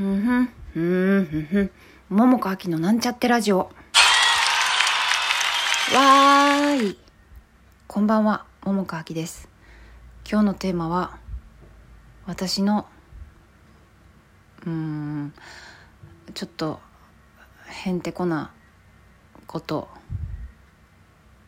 ふんふん、ふんふんん。桃子秋のなんちゃってラジオ。わーい。こんばんは、桃子秋です。今日のテーマは、私の、うん、ちょっと、へんてこなこと、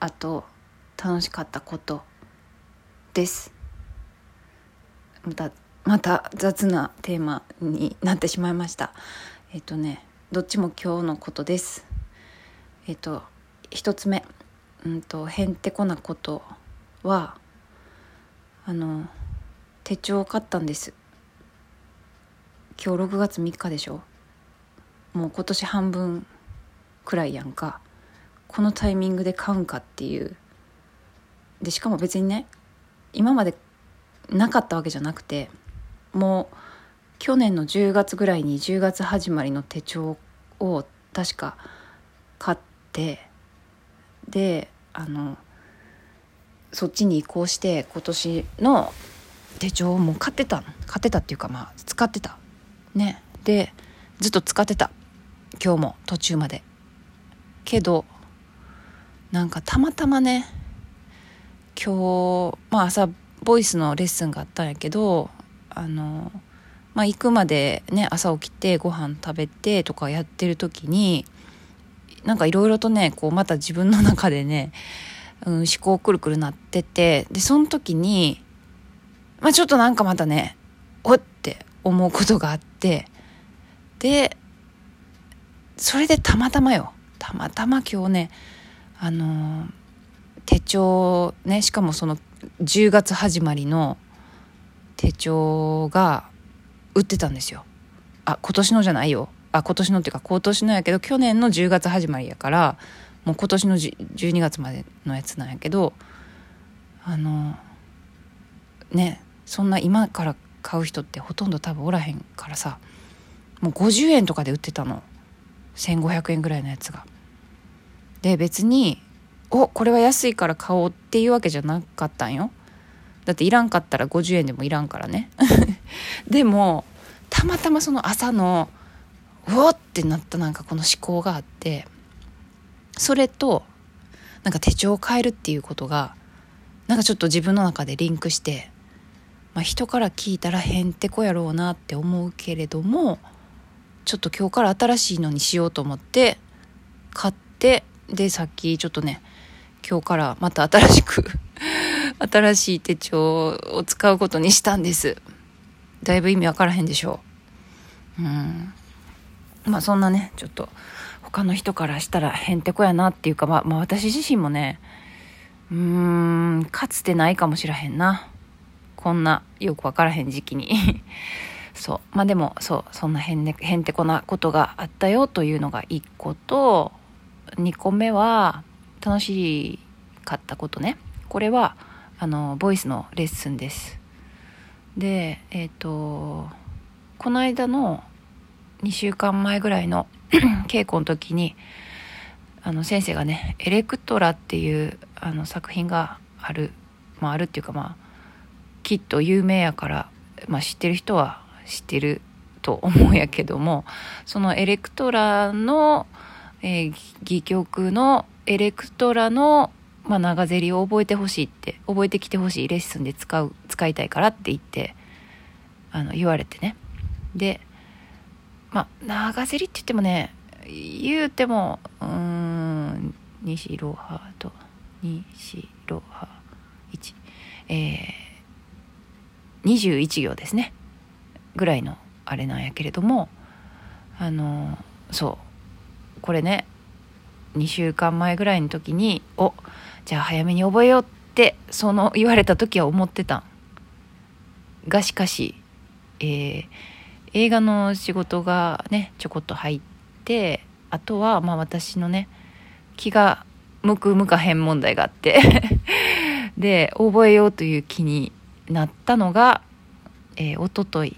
あと、楽しかったことです。またまた雑なテーマになってしまいました。えっ、とねどっちも今日のことです。えっ、と一つ目。うんとへんてこなことはあの手帳を買ったんです。今日6月3日でしょ。もう今年半分くらいやんか。このタイミングで買うんかっていう。でしかも別にね今までなかったわけじゃなくても去年の10月ぐらいに10月始まりの手帳を確か買ってであのそっちに移行して今年の手帳をもう買ってた買ってたっていうかまあ使ってた。ね。でずっと使ってた。今日も途中まで。けどなんかたまたまね今日まあ朝ボイスのレッスンがあったんやけどあのまあ行くまでね朝起きてご飯食べてとかやってる時になんかいろいろとねこうまた自分の中でね、うん、思考くるくるなっててでその時にまあちょっとなんかまたねおって思うことがあってでそれでたまたまよ。たまたま今日ねあの手帳ねしかもその10月始まりの手帳が売ってたんですよ。あ今年のじゃないよ。あ今年のっていうか今年のやけど去年の10月始まりやからもう今年の12月までのやつなんやけどあのねそんな今から買う人ってほとんど多分おらへんからさもう50円とかで売ってたの。1500円ぐらいのやつが。で別におこれは安いから買おうっていうわけじゃなかったんよ。だっていらんかったら50円でもいらんからね。でもたまたまその朝のうおってなったなんかこの思考があってそれとなんか手帳を変えるっていうことがなんかちょっと自分の中でリンクして、まあ、人から聞いたらへんてこやろうなって思うけれどもちょっと今日から新しいのにしようと思って買ってでさっきちょっとね今日からまた新しく新しい手帳を使うことにしたんです。だいぶ意味わからへんでしょう。うん。まあそんなねちょっと他の人からしたらへんてこやなっていうかまあ、まあ、私自身もねうーんかつてないかもしらへんな。こんなよくわからへん時期に。そう。まあでもそうそんなへん,、ね、へんてこなことがあったよというのが1個と2個目は楽しかったことね。これはあのボイスのレッスンです。でえっ、ー、とこの間の2週間前ぐらいの 稽古の時にあの先生がね「エレクトラ」っていうあの作品があるまああるっていうかまあきっと有名やから、まあ、知ってる人は知ってると思うんやけどもそのエレクトラのえー、戯曲のエレクトラの、まあ、長ゼリを覚えてほしいって覚えてきてほしいレッスンで使う使いたいからって言ってあの言われてね。でまあ長ゼリって言ってもね言うてもうん西ロハと西ロハ1えー、21行ですね。ぐらいのあれなんやけれどもあのそう。これね2週間前ぐらいの時におじゃあ早めに覚えようってその言われた時は思ってたがしかし、えー、映画の仕事がねちょこっと入ってあとはまあ私のね気が向く向かへん問題があって。で覚えようという気になったのが、えー、一昨日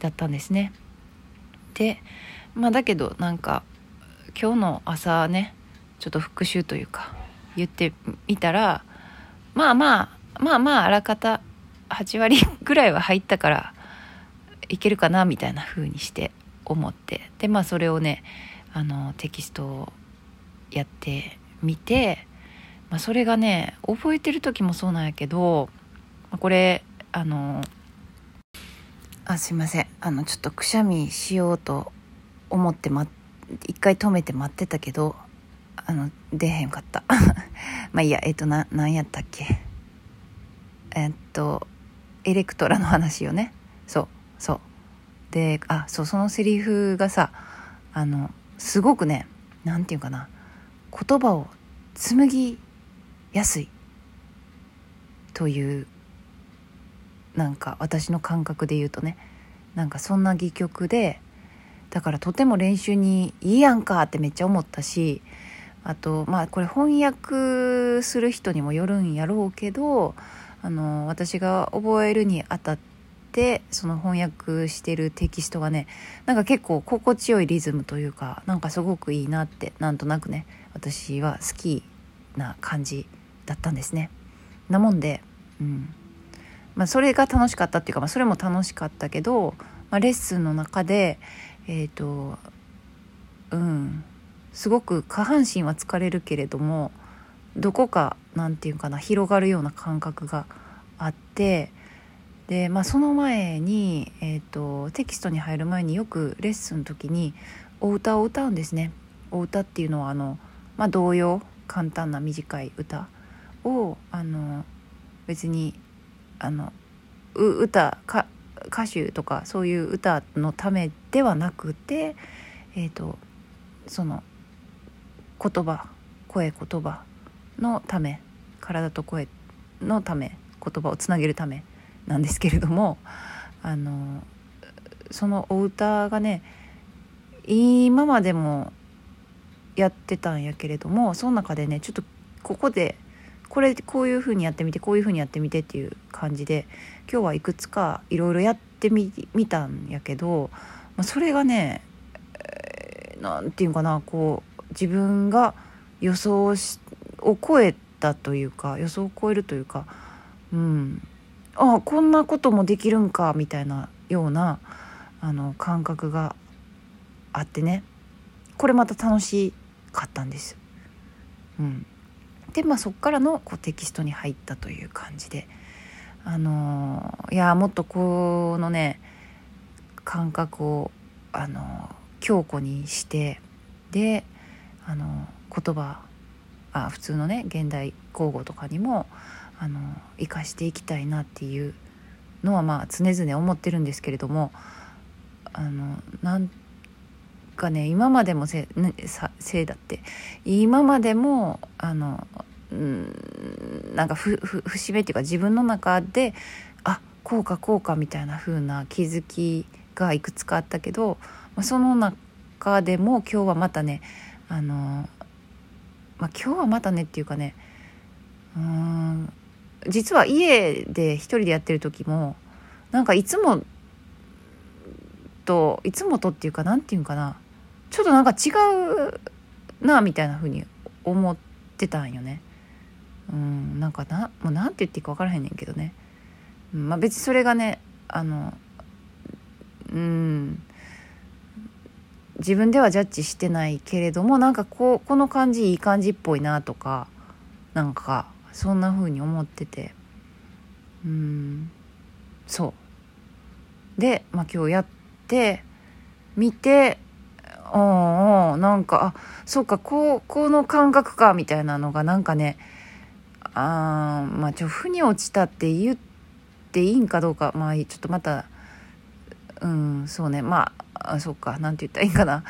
だったんですね。でまあだけどなんか今日の朝ねちょっと復習というか言ってみたらまあまあまあまああらかた8割ぐらいは入ったからいけるかなみたいな風にして思ってでまあそれをねあのテキストをやってみて、まあ、それがね覚えてる時もそうなんやけどこれあのあすいません。あのちょっとくしゃみしようと思ってま一回止めて待ってたけどあの出へんかった。まあいいやえっ、とな何やったっけ。えっとエレクトラの話よね。そうそう。であそうそのセリフがさあのすごくね何て言うかな。言葉を紡ぎやすい。というなんか私の感覚で言うとね。なんかそんな戯曲でだからとても練習にいいやんかってめっちゃ思ったしあとまあこれ翻訳する人にもよるんやろうけどあの私が覚えるにあたってその翻訳してるテキストがねなんか結構心地よいリズムというかなんかすごくいいなってなんとなくね私は好きな感じだったんですね。なもんで、うんまあ、それが楽しかったっていうか、まあ、それも楽しかったけど、まあ、レッスンの中でえっ、ー、とうんすごく下半身は疲れるけれどもどこか何て言うかな広がるような感覚があってで、まあ、その前に、えーと、テキストに入る前によくレッスンの時にお歌を歌うんですね。お歌っていうのはあの、まあ、童謡簡単な短い歌をあの別にあの歌か歌手とかそういう歌のためではなくて、えーと、その言葉声言葉のため体と声のため言葉をつなげるためなんですけれどもあのそのお歌がね今までもやってたんやけれどもその中でねちょっとここでこれこういう風にやってみてこういう風にやってみてっていう感じで今日はいくつかいろいろやってみたんやけど、まあ、それがね何、えー、て言うかなこう自分が予想を超えたというか予想を超えるというかうんああこんなこともできるんかみたいなようなあの感覚があってねこれまた楽しかったんです。うん、でまあそっからのこうテキストに入ったという感じで。あのいやもっとこのね感覚をあの強固にしてであの言葉あ普通のね現代口語とかにもあの生かしていきたいなっていうのはまあ常々思ってるんですけれどもあのなんかね今までもせいだって。今までもあのうんなんか節目っていうか自分の中であこうかこうかみたいな風な気づきがいくつかあったけど、まあ、その中でも今日はまたねあの、まあ、今日はまたねっていうかねうん実は家で一人でやってる時もなんかいつもといつもとっていうか何て言うかなちょっとなんか違うなみたいな風に思ってたんよね。うんなんかなもう何て言っていいか分からへんねんけどね、まあ別にそれがねあのうん。自分ではジャッジしてないけれどもなんかこうこの感じいい感じっぽいなとかなんかそんな風に思ってて。うん。そう。で、まあ、今日やって見ておおなんかあそうかこうこの感覚かみたいなのがなんかねあまあちょ腑に落ちたって言っていいんかどうかまあちょっとまたうんそうねまああそうかなんて言ったらいいかな、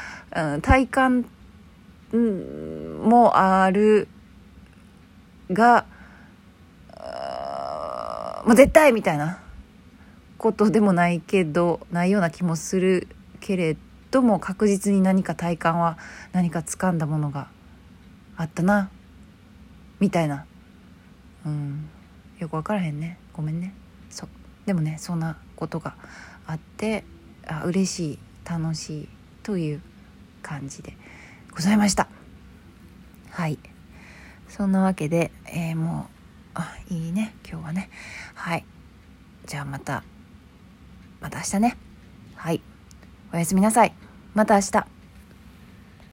うん、体感もあるがもう絶対みたいなことでもないけどないような気もするけれどとも確実に何か体感は何か掴んだものがあったな。みたいな。うん。よく分からへんね。ごめんね。そうでもねそんなことがあってあ嬉しい楽しいという感じでございました。はい。そんなわけで、えー、もうあいいね。今日はね。はい。じゃあまたまた明日ね。おやすみなさい。また明日。